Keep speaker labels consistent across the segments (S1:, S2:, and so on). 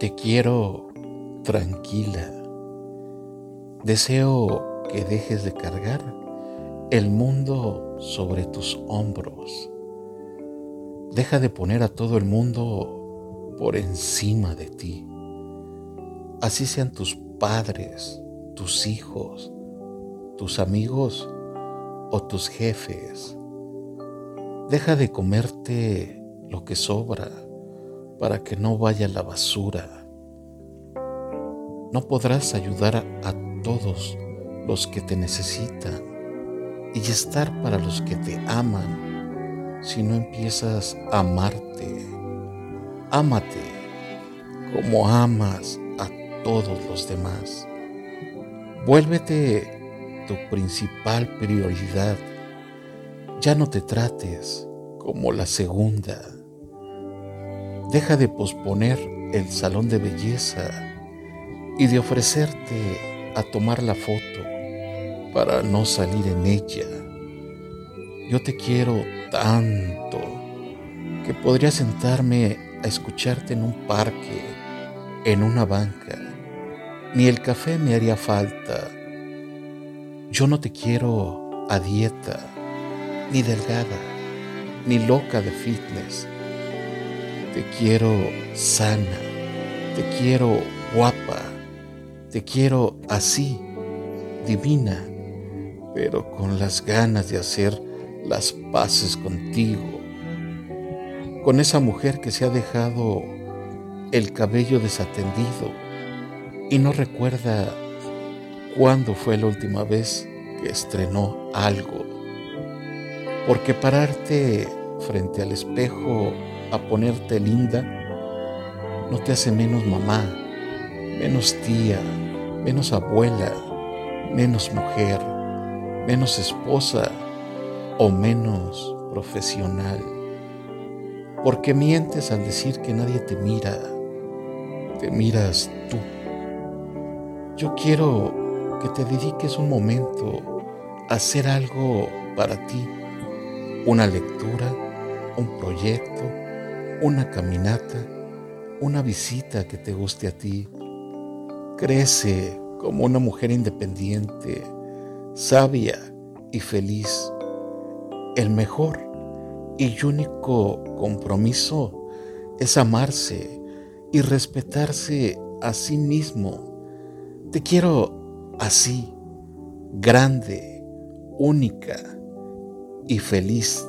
S1: Te quiero tranquila. Deseo que dejes de cargar el mundo sobre tus hombros. Deja de poner a todo el mundo por encima de ti. Así sean tus padres, tus hijos, tus amigos o tus jefes. Deja de comerte lo que sobra para que no vaya a la basura. No podrás ayudar a, todos los que te necesitan y estar para los que te aman si no empiezas a amarte. Ámate como amas a todos los demás. Vuélvete tu principal prioridad ya no te trates como la segunda. Deja de posponer el salón de belleza y de ofrecerte a tomar la foto para no salir en ella. Yo te quiero tanto que podría sentarme a escucharte en un parque, en una banca. Ni el café me haría falta. Yo no te quiero a dieta ni delgada, ni loca de fitness. Te quiero sana, te quiero guapa, te quiero así, divina, pero con las ganas de hacer las paces contigo, con esa mujer que se ha dejado el cabello desatendido y no recuerda cuándo fue la última vez que estrenó algo. Porque pararte frente al espejo a ponerte linda no te hace menos mamá, menos tía, menos abuela, menos mujer, menos esposa o menos profesional. Porque mientes al decir que nadie te mira, te miras tú. Yo quiero que te dediques un momento a hacer algo para ti una lectura, un proyecto, una caminata, una visita que te guste a ti. Crece como una mujer independiente, sabia y feliz. El mejor y único compromiso es amarse y respetarse a sí mismo. Te quiero así, grande, única y feliz.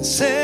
S2: Sé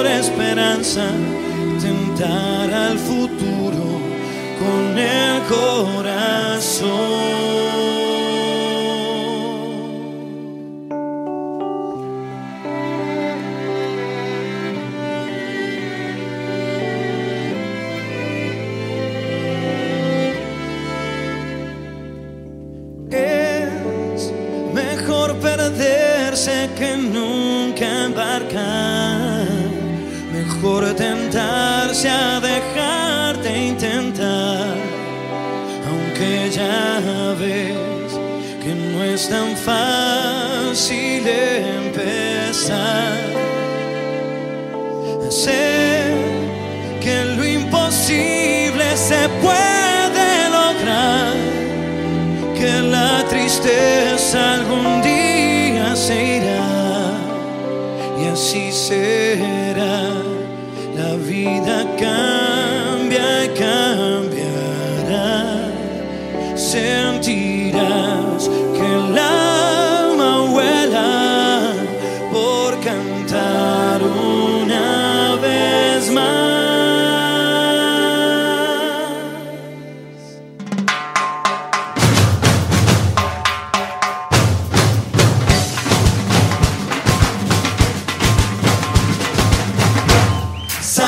S2: color esperanza, tentar al futuro con el corazón. que nunca Mejor tentarse a dejarte intentar, aunque ya ves que no es tan fácil empezar. Sé que lo imposible se puede lograr, que la tristeza algún día se irá y así será. La vida cambia, cambiará. Sentir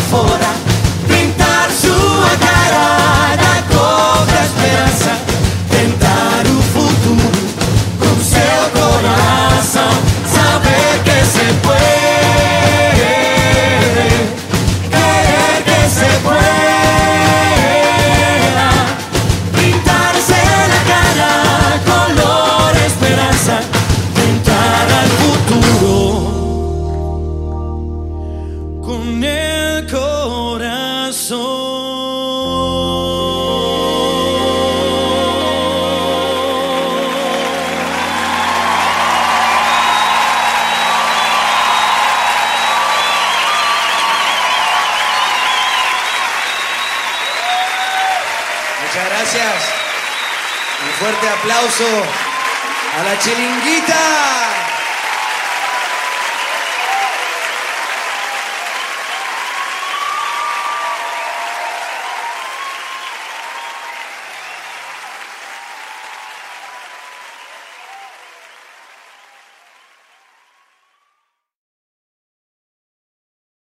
S2: fora, corazón.
S3: Muchas gracias. Un fuerte aplauso a la chilinguita.